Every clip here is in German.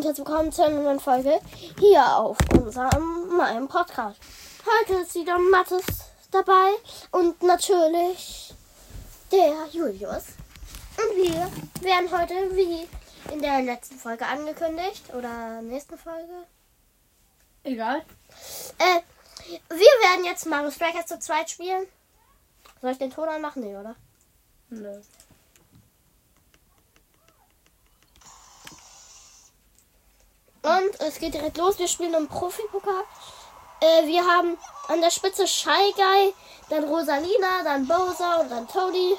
und herzlich willkommen zu einer neuen Folge hier auf unserem meinem Podcast. Heute ist wieder Mathis dabei und natürlich der Julius. Und wir werden heute, wie in der letzten Folge angekündigt, oder nächsten Folge, Egal. äh, wir werden jetzt Mario Strikers zu zweit spielen. Soll ich den Ton anmachen? Nee, oder? Nö. Und es geht direkt los. Wir spielen im Profi-Pokal. Äh, wir haben an der Spitze Shy Guy, dann Rosalina, dann Bowser und dann Toadie.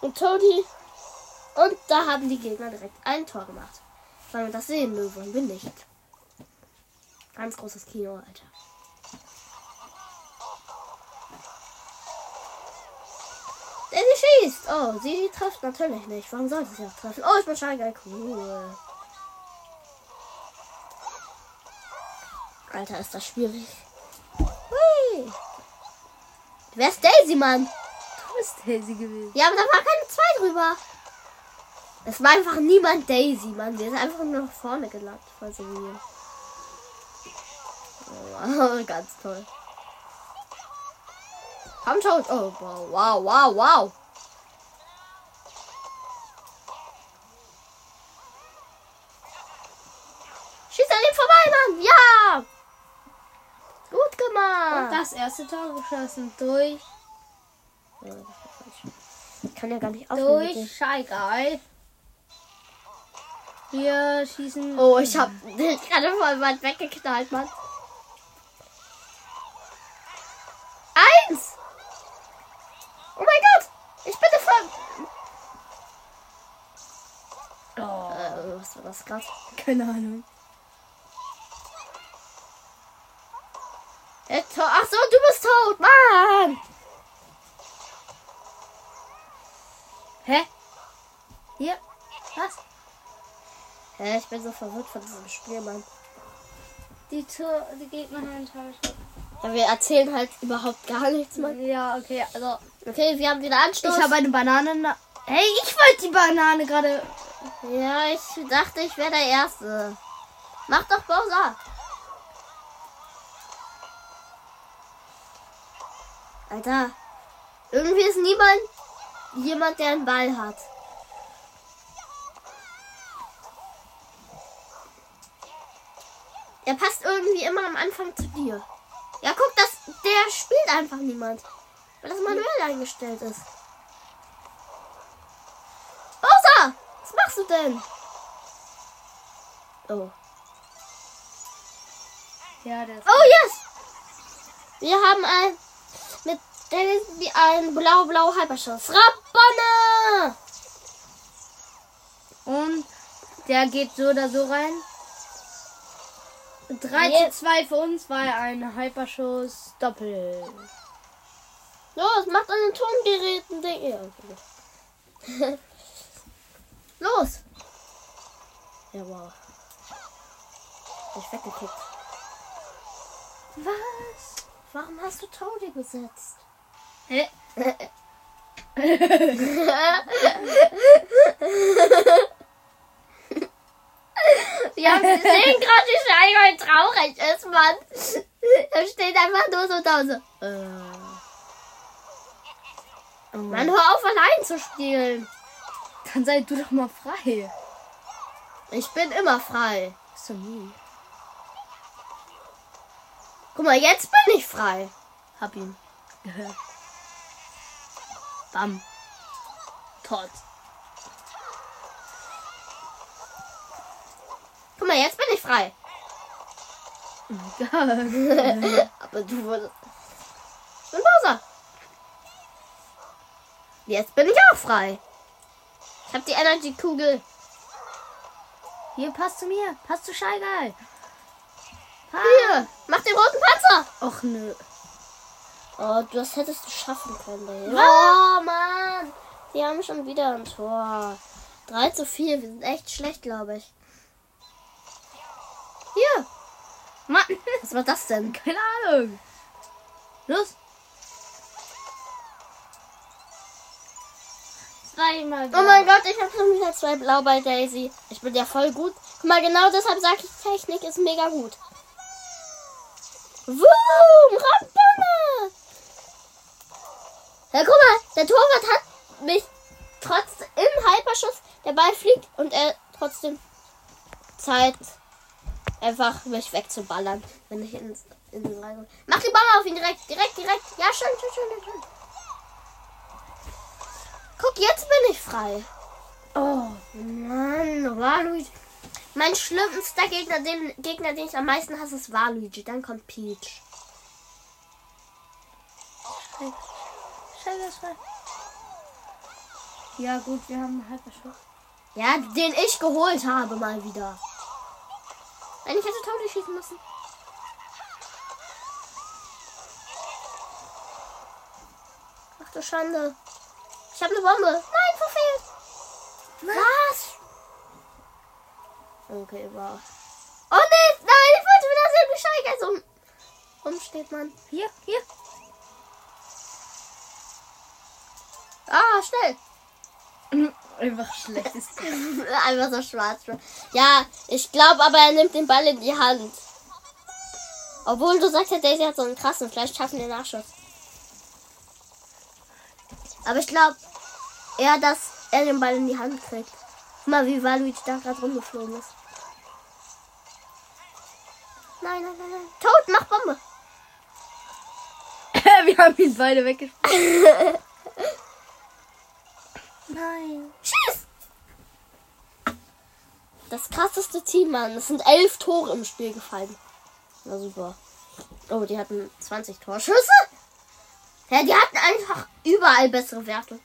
Und Toadie. Und da haben die Gegner direkt ein Tor gemacht. Wollen wir das sehen? Wollen wir nicht. Ganz großes Kino, Alter. Sie schießt. Oh, sie trifft natürlich nicht. Warum sollte sie auch treffen? Oh, ich bin Guy. Cool. Alter, ist das schwierig. Hui. Wer ist Daisy, Mann? Du bist Daisy gewesen. Ja, aber da war keine zwei drüber. Es war einfach niemand Daisy, Mann. Der ist einfach nur nach vorne gelangt. Voll so. Oh, ganz toll. Komm schon. Oh, wow, wow, wow, wow. Schieß an ihm vorbei, Mann. Ja. Gut Und gemacht. das erste Tor geschossen durch, Ich kann ja gar nicht aufnehmen. durch Guy. Wir schießen. Oh, ich hab gerade voll weit weggeknallt, Mann. Eins! Oh mein Gott! Ich bin voll. Oh, Gerade? keine Ahnung. Äh, Ach so, du bist tot, Mann! Hä? Hier? Was? Hä, ich bin so verwirrt von diesem Spiel, Mann. Die, Tor, die Gegner enttäuscht. Ja, wir erzählen halt überhaupt gar nichts, Mann. Ja, okay, also. Okay, wir haben wieder Anstoß. Ich habe eine Banane. na- Hey, ich wollte die Banane gerade. Ja, ich dachte, ich wäre der Erste. Mach doch Bowser. Alter, irgendwie ist niemand jemand, der einen Ball hat. Der passt irgendwie immer am Anfang zu dir. Ja, guck, das, der spielt einfach niemand. Weil das manuell eingestellt ist. Bowser! Was machst du denn? Oh. Ja, der ist. Oh, yes! Wir haben ein mit Daisy ein blau-blau Hyperschuss. Rabbonne! Und der geht so oder so rein. 3 Jetzt. zu 2 für uns war ein Hyperschuss Doppel. Los, macht an den Tongeräten Ding. Ja, okay. Los! Ja, wow. Ich weggekickt. Was? Warum hast du Toadie gesetzt? Hä? Wir haben gesehen gerade, wie Scheiger traurig ist, Mann. Er steht einfach nur so da und so. Äh. Oh Mann, hör auf, allein zu spielen. Dann sei du doch mal frei. Ich bin immer frei. Du nie. Guck mal, jetzt bin ich frei. Hab ihn. Gehört. Bam. Tot. Guck mal, jetzt bin ich frei. Aber du wurdest. Ich bin Bowser. Jetzt bin ich auch frei. Ich hab die Energy-Kugel. Hier, passt zu mir. Passt zu Shy Guy. Hier, mach den roten Panzer. Och nö. Oh, das hättest du schaffen können. Ey. Oh, Mann. Die haben schon wieder ein Tor. 3 zu 4. Wir sind echt schlecht, glaube ich. Hier. Mann. Was war das denn? Keine Ahnung. Los. Zweimal. Oh mein Gott, ich habe schon wieder zwei Blau bei Daisy. Ich bin ja voll gut. Guck mal, genau deshalb sage ich, Technik ist mega gut. Boom! Rampone! Ja, guck mal, der Torwart hat mich trotz im Hyperschuss, der Ball fliegt und er trotzdem Zeit, einfach mich wegzuballern, wenn ich ins, in den rein. Mach die Ball auf ihn direkt, direkt, direkt. Ja, schön, schön, schön, schön. Guck, jetzt bin ich frei. Oh, Mann, Waluigi. Mein schlimmster Gegner, den Gegner, den ich am meisten hasse, ist Waluigi. Dann kommt Peach. Scheiße. Ja, gut, wir haben einen Hyperschuss. Ja, den ich geholt habe mal wieder. Nein, ich hätte Tony schießen müssen. Ach du Schande. Ich habe eine Bombe. Nein, verfehlt. Was? Okay, wow. Oh nee, nein, ich wollte wieder sehen, wie Scheiße so rumsteht man. Hier, hier. Ah, schnell. Einfach schlechtes. Einfach so schwarz. Ja, ich glaube aber, er nimmt den Ball in die Hand. Obwohl du sagst, ja, Daisy hat so einen krassen. Vielleicht schaffen wir Nachschuss. Aber ich glaube eher, dass er den Ball in die Hand kriegt. Mal, wie Waluigi da gerade rumgeflogen ist. Nein, nein, nein, nein. Tot, mach Bombe. wir haben ihn beide weggespielt. Nein. Tschüss. Das krasseste Team, Mann. Es sind elf Tore im Spiel gefallen. Na super. Oh, die hatten 20 Torschüsse. Ja, die hatten einfach überall bessere Werte.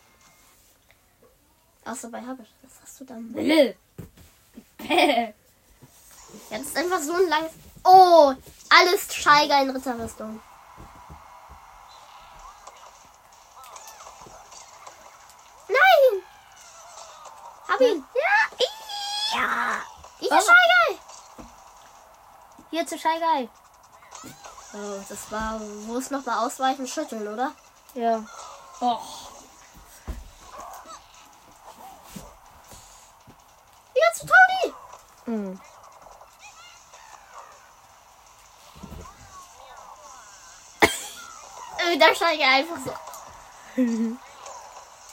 Außer bei Habisch. Was hast du da? Bäh. Bäh. Ja, das ist einfach so ein langes. Oh, alles Scheiger in Ritterrüstung. Nein! Hab ihn. Ja! Ja! Dieser Oh. Scheiger! Hier zu Scheigai. Oh, das war, wo es noch mal ausweichen, schütteln, oder? Ja. Oh. Wieder zu Toni! Mhm. Äh, der Scheiger einfach so.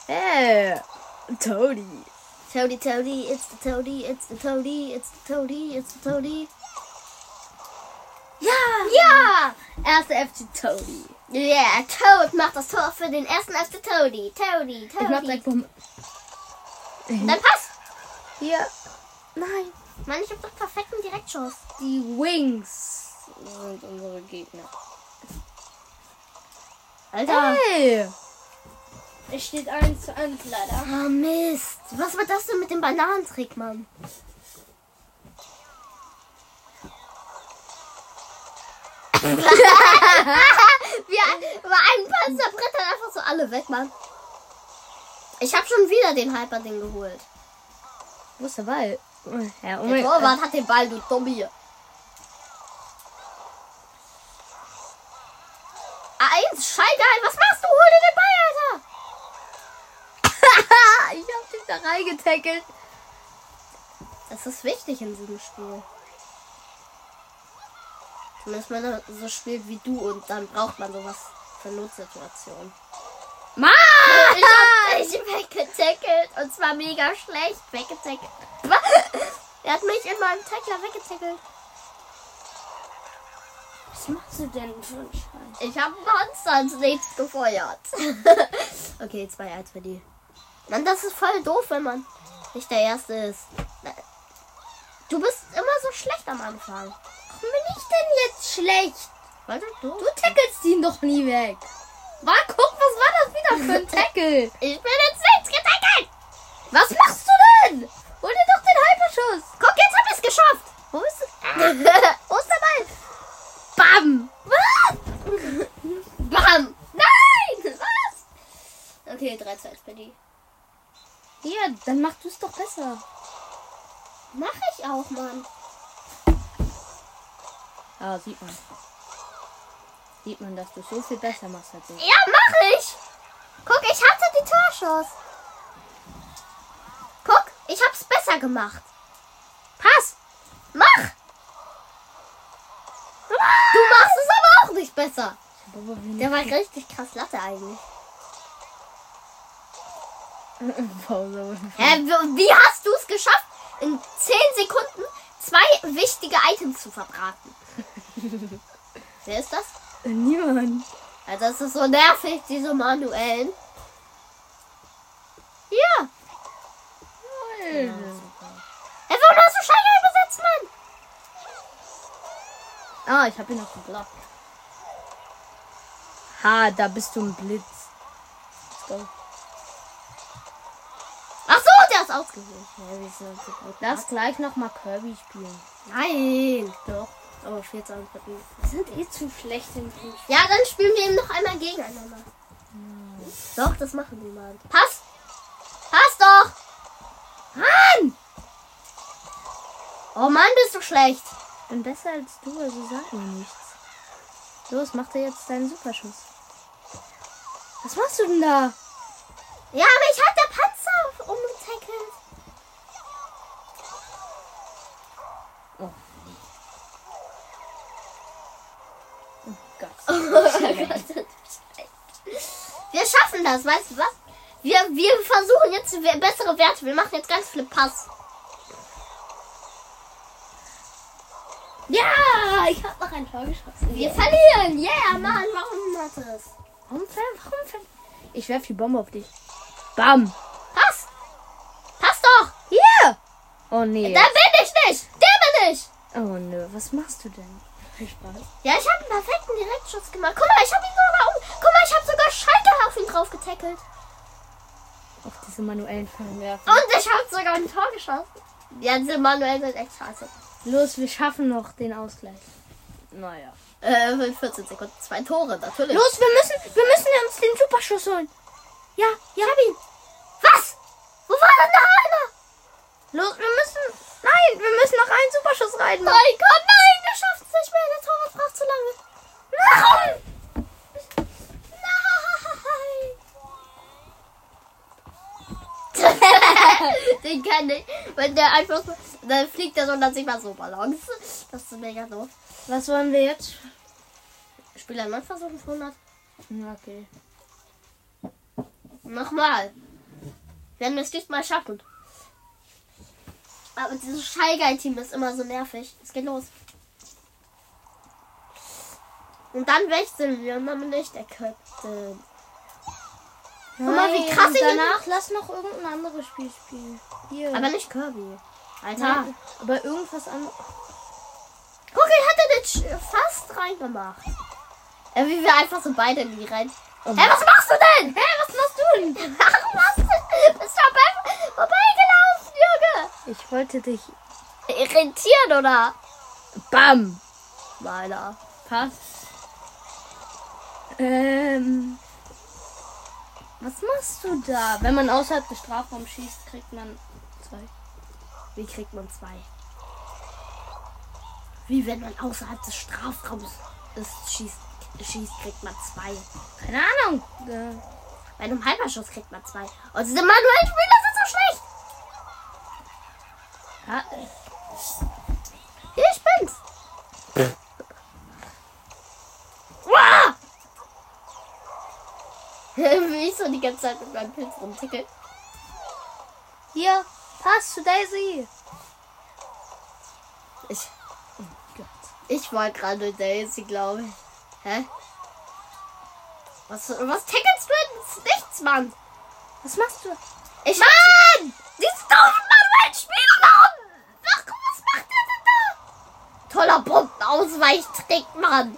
Hey. Tony. Toady, Toady, it's the Toady, it's the Toady, it's the Toady, it's the Toady. Ja. Ja! Erste FC Tony. Yeah, Toad macht das Tor für den ersten FC Toady. Toady, Ich mach direkt. Dann Pass! Hier. Nein. Mann, ich hab doch perfekten Direktschuss. Die Wings sind unsere Gegner. Alter. Hey. Es steht 1 zu 1 leider. Oh Mist. Was war das denn mit dem Bananentrick, Mann? Wir war ein Panzer brettern einfach so alle weg, Mann. Ich habe schon wieder den Hyper-Ding geholt. Wo ist der Ball? Ja, oh Der Torwart hat den Ball, du Dummi. Eins, Scheigeil, was machst du? Hol dir den Ball, Alter. ich hab dich da reingetackelt. Das ist wichtig in diesem Spiel. Zumindest wenn man so spielt wie du und dann braucht man sowas für Notsituationen. Mann! Ich hab dich weggetackelt und zwar mega schlecht weggetackelt. Er hat mich in meinem Tackler weggetackelt. Was machst du denn für einen Scheiß? Ich habe Monster ins Nichts gefeuert. okay, 2-1 für die. Mann, das ist voll doof, wenn man nicht der Erste ist. Du bist immer so schlecht am Anfang. Warum bin ich denn jetzt schlecht? Warte, du? Du tackelst ihn doch nie weg. War, guck, was war das wieder für ein Tackle? Ich bin ins Nichts getackelt. Was machst du denn? Hol dir doch den Hyperschuss. Guck, jetzt hab ich's geschafft. Wo ist es? Wo ist der Ball? Bam! Was? Bam. Nein. Was? Okay, 3-2 für die. Hier, dann mach du es doch besser. Mach ich auch, Mann. Ah, sieht man. Sieht man, dass du so viel besser machst als ich. Ja, mach ich. Guck, ich hatte die Torschuss. Ich hab's besser gemacht. Pass! Mach! Du machst es aber auch nicht besser. Der war richtig krass Latte eigentlich. Hä, wie wie hast du es geschafft, in 10 Sekunden zwei wichtige Items zu verbraten? Wer ist das? Niemand. Also das ist so nervig, diese manuellen. Ja. Hä, warum hast du Scheiße besetzt, Mann? Ah, ich habe ihn noch geblockt. Ha, da bist du ein Blitz. Let's go. Ach so, der ist ausgewählt. Ja, das gleich noch mal Kirby spielen. Nein. Doch. Aber 14 und Kirby. Wir sind eh zu schlecht im. Ja, dann spielen wir eben noch einmal gegeneinander. Doch, das machen wir mal. Pass! Pass doch! Mann! Oh Mann, bist du schlecht. Ich bin besser als du, also sag mir nichts. Los, mach dir jetzt deinen Superschuss. Was machst du denn da? Ja, aber ich hab der Panzer umgetackelt. Oh. Oh Gott. Das, weißt du was? Wir, wir versuchen jetzt bessere Werte. Wir machen jetzt ganz viele Pass. Ja, ich habe noch ein Tor geschossen. Wir verlieren. Yeah, Mann, warum hat es? Warum, ver- warum, ver- Ich werf die Bombe auf dich. Bam. Pass! Pass doch! Hier. Oh nee. Da bin ich nicht! Der bin ich! Oh nö, was machst du denn? Viel Spaß. Ja, ich habe einen perfekten Direktschuss gemacht. Guck mal, ich habe ihn mal, ich habe sogar Schalke auf ihn drauf getackelt. Auf diese manuellen Fernwerfer. Und ich habe sogar ein Tor geschossen. Ja, diese manuell sind echt scheiße. Los, wir schaffen noch den Ausgleich. Naja. Äh, in 14 Sekunden. Zwei Tore, natürlich. Los, wir müssen, wir müssen uns den Superschuss holen. Ja, ja. Ich hab ihn. Was? Wo war denn noch einer? Los, wir müssen. Nein, wir müssen noch einen Superschuss rein. Mein Gott, nein, der schafft es nicht mehr. Der Torwart braucht zu lange. Nein! Nein! Den kann ich. Wenn der einfach so. Dann fliegt er so und dann sieht man so Ballons. Das ist mega doof. Was wollen wir jetzt? Spieler 9 versuchen 100. Okay. Nochmal. Wenn wir es diesmal schaffen. Aber dieses Scheigeil-Team ist immer so nervig. Es geht los. Und dann wechseln wir und dann bin ich der Captain. Guck mal, wie Nein, krass ich danach lass noch irgendein anderes Spiel spielen. Hier. Aber nicht Kirby. Alter. ja, aber irgendwas anderes. Guck, ich hatte den Sch- fast reingemacht. Ja, wie wir einfach so beide in die rein. Oh Hä, was machst du denn? Hä, was machst du denn? Warum machst du? Bist du dabei vorbeigelaufen, Junge? Ich wollte dich. Irritiert, oder? Bam! Meiner. Pass. Ähm. Was machst du da? Wenn man außerhalb des Strafraums schießt, kriegt man zwei. Wie kriegt man zwei? Wie wenn man außerhalb des Strafraums ist, schießt, schießt, kriegt man zwei. Keine Ahnung. Äh, Bei einem Halberschuss kriegt man zwei. Und diese manuellen Spieler sind so schlecht. ja, Hier, ich bin's. Uah! Wie ich so die ganze Zeit mit meinem Pilz rumtickel. hier, Pass zu Daisy. Ich, Oh Gott. ich war gerade Daisy, glaube ich. Hä? Was, was tackelst du denn? Nichts, Mann. Was machst du? Ich Mann! Diese doofen manuellen Spieler da unten! Ach, was macht der denn da? Toller Bombenausweichtrick, Mann!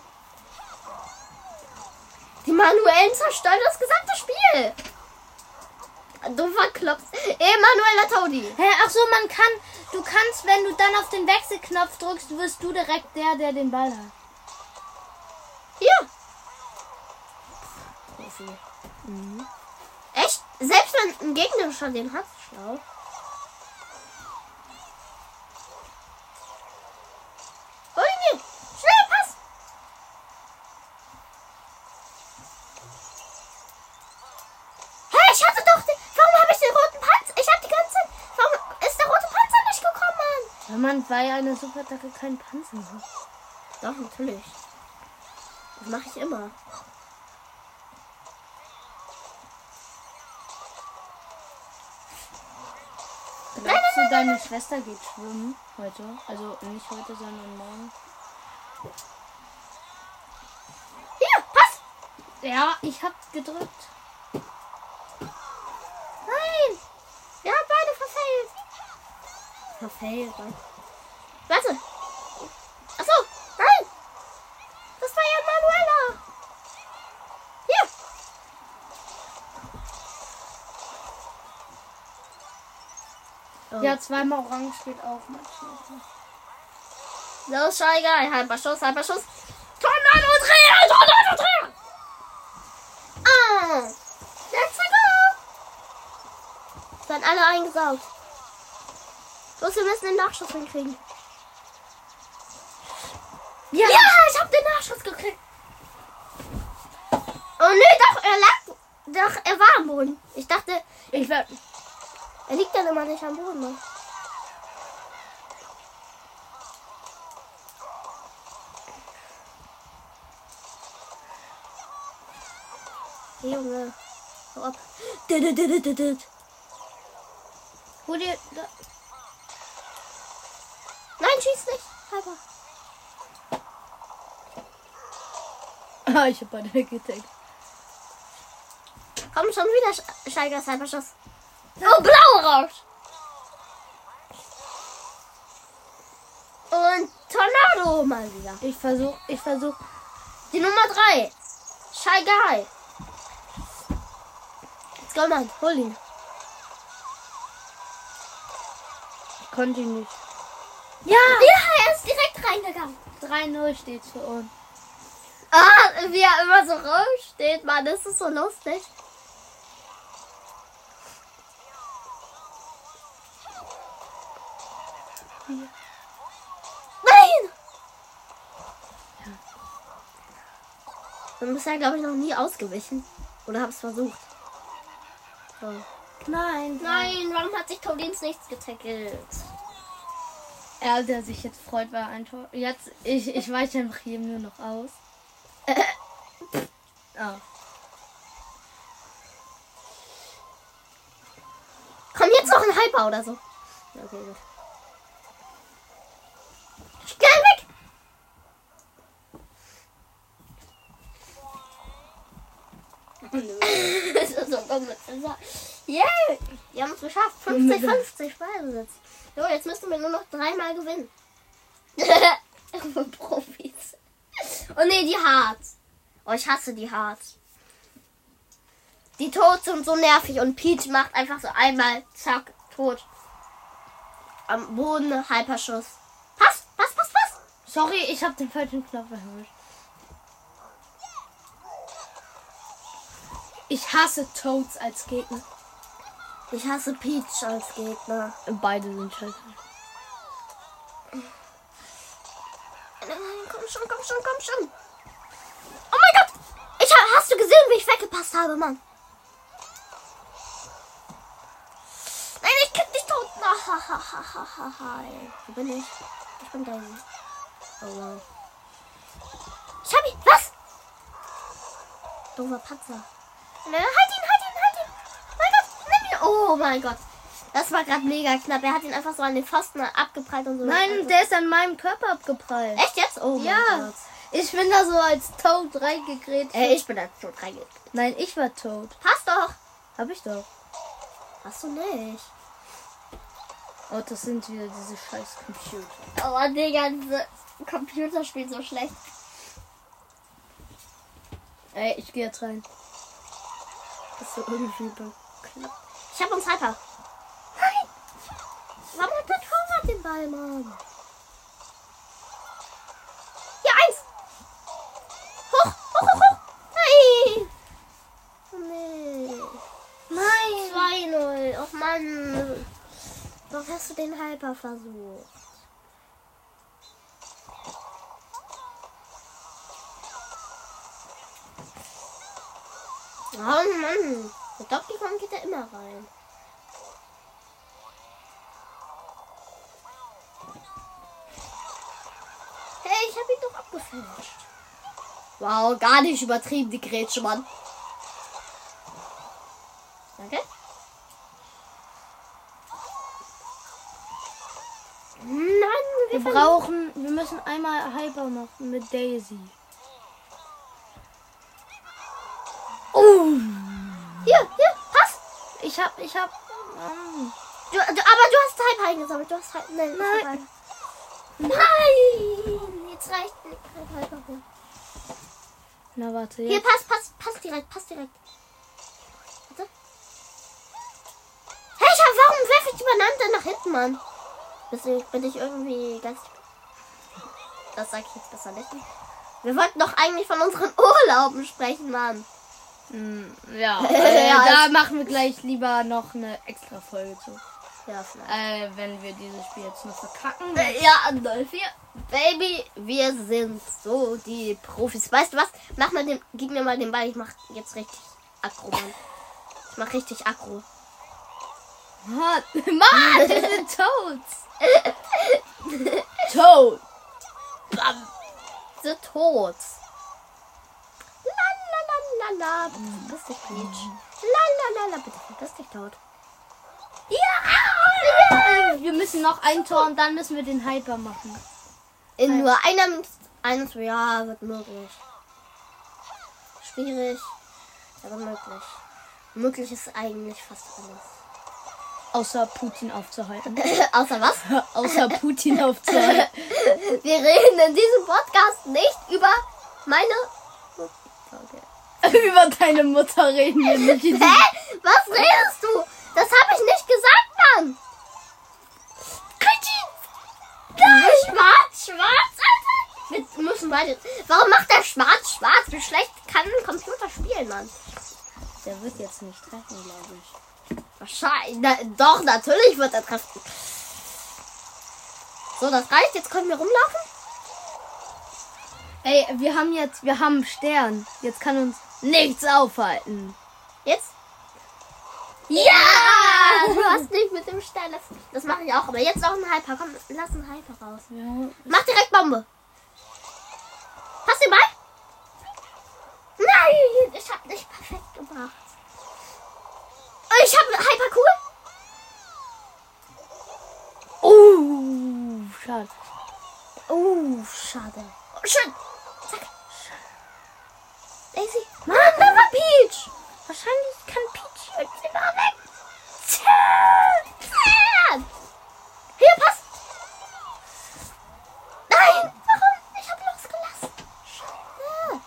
Die manuellen zerstören das gesamte Spiel! Du verklopfst. Emanueller Todi. Hä, ach so, man kann, du kannst, wenn du dann auf den Wechselknopf drückst, wirst du direkt der, der den Ball hat. Hier. Profi. Echt? Selbst wenn ein Gegner schon den hat, schlau. Olivier, schnell, pass! Hä, ich hatte doch den. Warum habe ich den roten Panzer? Ich habe die ganze Zeit. Warum ist Bei einer Superattacke keinen Panzer hat. Doch, natürlich. Das mache ich immer. Glaubst du, deine Schwester geht schwimmen heute? Also nicht heute, sondern morgen. Hier, pass! Ja, ich hab gedrückt. Nein! Wir haben beide verfehlt. Verfehlt, nein. Warte. Achso, nein! Das war ja Manuela. Hier. Oh. Ja, zweimal orange auch manchmal. Los, Scheiger. Halber Schuss, halber Schuss. Tornado-Dreher, Tornado-Dreher. Ah. Let's go. Sind alle eingesaugt. Los, wir müssen den Nachschuss hinkriegen. Ja! Ja, ich hab den Nachschuss gekriegt. Oh nö, doch, er lag. Doch, er war am Boden. Ich dachte, Ich werd, er liegt dann immer nicht am Boden. Ne? Hey, Junge. Hau ab. Hol dir. Nein, schieß nicht. Halber. Ah, ich hab beide weggedeckt. Komm schon wieder, Sch- Steiger, Cyberschuss. Oh, blau raus. Und Tornado mal wieder. Ich versuch, ich versuch. Die Nummer 3. Shy Guy. Let's go, Mann. Hol ihn. Konnte ich nicht. Ja. Ja, er ist direkt reingegangen. 3-0 steht für uns. Ah, wie er immer so raussteht, Mann. Das ist so lustig. Nein! Du bist ja, glaube ich, noch nie ausgewichen. Oder hab's versucht. So. Nein. Nein, warum hat sich Tolins nichts getackelt? Er, der sich jetzt freut, war ein Tor. Jetzt, ich, ich weiche einfach jedem nur noch aus. Ah. Komm jetzt noch ein Hyper oder so. Okay, gut. Schnell weg! das ist so dumm Scissor. Yeah! Wir haben es geschafft. 50-50 Ballbesitz. So, jetzt müssen wir nur noch dreimal gewinnen. Profis. Oh nee, die Hearts. Oh, ich hasse die Hearts. Die Toads sind so nervig und Peach macht einfach so einmal, zack, tot. Am Boden, Hyperschuss. Pass, pass, pass, pass. Sorry, ich habe den falschen Knopf erwischt. Ich hasse Toads als Gegner. Ich hasse Peach als Gegner. Beide sind scheiße. Komm schon, komm schon, komm schon. Oh mein Gott! Ich hab, hast du gesehen, wie ich weggepasst habe, Mann? Nein, ich krieg dich tot. Wo bin ich? Ich bin da. Oh wow. Ich hab ihn. Was? Doofer Patzer. Nein, halt ihn, halt ihn, halt ihn. Mein Gott, nimm ihn. Oh mein Gott. Das war gerade mega knapp. Er hat ihn einfach so an den Pfosten abgeprallt und so. Nein, der ist an meinem Körper abgeprallt. Echt jetzt? Oh Ja. Gott. Ich bin da so als Toad reingegrätscht. Äh, ich bin da tot reingegangen. Nein, ich war Toad. Passt doch. Hab ich doch. Hast du nicht. Oh, das sind wieder diese scheiß Computer. Oh, Digga, diese Computerspiel so schlecht. Ey, ich gehe jetzt rein. Das ist so irgendwie bekloppt. Ich hab uns Hyper. Warum hat der Torwart den Ball, Mann? Hier, eins! Hoch, hoch, hoch, hoch! Nein! Nee. Nein! 2-0. Och, Mann. Warum hast du den Hyper versucht? Oh Mann. Der Doppel geht da immer rein. Abgefälscht. Wow, gar nicht übertrieben, die Grätsche, Mann. Danke. Nein, Wir wir brauchen, wir müssen einmal Hyper machen mit Daisy. Oh! Hier, hier, pass. Ich hab, ich hab. ähm, Du, du, aber du hast Hype eingesammelt. Du hast Hype. Nein, Nein. Nein. Jetzt reicht holen. Na warte, Hier, jetzt. pass, pass, pass direkt, pass direkt. Warte. Hey, hab, warum werfe ich die Bananen denn nach hinten, Mann? Deswegen bin ich irgendwie ganz. Das sag ich jetzt besser nicht. Wir wollten doch eigentlich von unseren Urlauben sprechen, Mann. Hm, ja, Ja, äh, da es- machen wir gleich lieber noch eine extra Folge zu. Ja, vielleicht. Äh, wenn wir dieses Spiel jetzt noch verkacken. Äh, Ja, Andolf, wir, Baby, wir sind so die Profis. Weißt du was? Mach mal den, gib mir mal den Ball. Ich mach jetzt richtig aggro, Mann. Ich mach richtig aggro. Mann, Mann, wir sind tot. tot. Bam. So tot. La la la la la. Bitte verpiss dich, Peach. La la la la. Bitte verpiss dich, tot. Wir müssen noch ein Tor und dann müssen wir den Hyper machen. In nur einer Minute. Eines, ja, wird möglich. Schwierig, aber möglich. Möglich ist eigentlich fast alles. Außer Putin aufzuhalten. Außer was? Außer Putin aufzuhalten. Wir reden in diesem Podcast nicht über meine. Okay. Über deine Mutter reden wir nicht. Hä? Was redest du? Das habe ich nicht gesagt, Mann. Nein, schwarz, schwarz, Alter. Wir müssen beide. Warum macht der schwarz, schwarz? Wie schlecht kann ein Computer spielen, Mann? Der wird jetzt nicht treffen, glaube ich. Wahrscheinlich. Na, doch, natürlich wird er treffen. So, das reicht. Jetzt können wir rumlaufen. Ey, wir haben jetzt, wir haben einen Stern. Jetzt kann uns nichts aufhalten. Jetzt? Ja! Du hast nicht mit dem Stern. Das, das mache ich auch. Aber jetzt noch ein Hyper. Komm, lass einen Hyper raus. Ja. Mach direkt Bombe. Pass den Ball. Nein, ich hab nicht perfekt gemacht. Ich hab Hyper cool. Oh, schade. Oh, schade. Oh, schön. Zack. Daisy. Mann, war Peach. Wahrscheinlich kann Peach. Und sie war weg. Tja, tja. Hier, pass. Nein, warum? Ich hab losgelassen. Schande.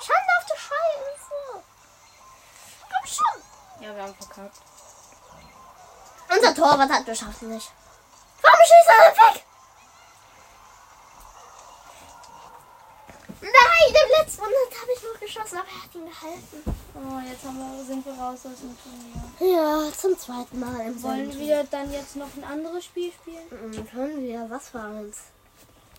Schande auf die Scheiße. Komm schon. Ja, wir haben verkackt. Unser Torwart hat geschafft nicht. Warum schießt er weg? Nein, im letzten Monat habe ich noch geschossen, aber er hat ihn gehalten. Oh, jetzt haben wir, sind wir raus aus dem Turnier. Ja, zum zweiten Mal im Wollen selben wir dann jetzt noch ein anderes Spiel spielen? Mhm, Können wir, was war uns?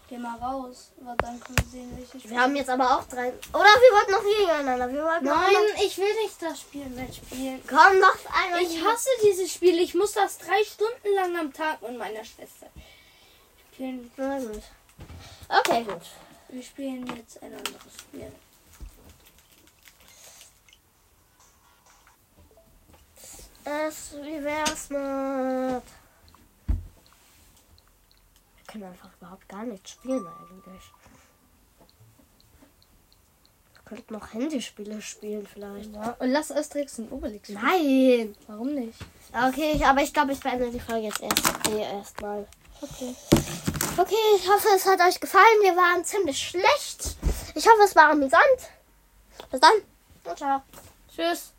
Geh mal raus. Aber dann können wir sehen, welche Spiele. Wir haben jetzt aber auch drei. Oder wir wollten noch gegeneinander. Wir wollten noch Nein, einmal- ich will nicht das Spiel mitspielen. Komm doch einmal. Ich hasse dieses Spiel. Ich muss das drei Stunden lang am Tag mit meiner Schwester spielen. Na gut. Okay, gut. Wir spielen jetzt ein anderes Spiel. Es, wie wär's mit. Können einfach überhaupt gar nicht spielen eigentlich. Wir könnten noch Handyspiele spielen vielleicht. Ja, und lass Asterix und Obelix spielen. Nein! Warum nicht? Okay, ich- aber ich glaube, ich beende die Folge jetzt erst eh erstmal. Okay. Okay, ich hoffe, es hat euch gefallen. Wir waren ziemlich schlecht. Ich hoffe, es war amüsant. Bis dann. Und ciao. Tschüss.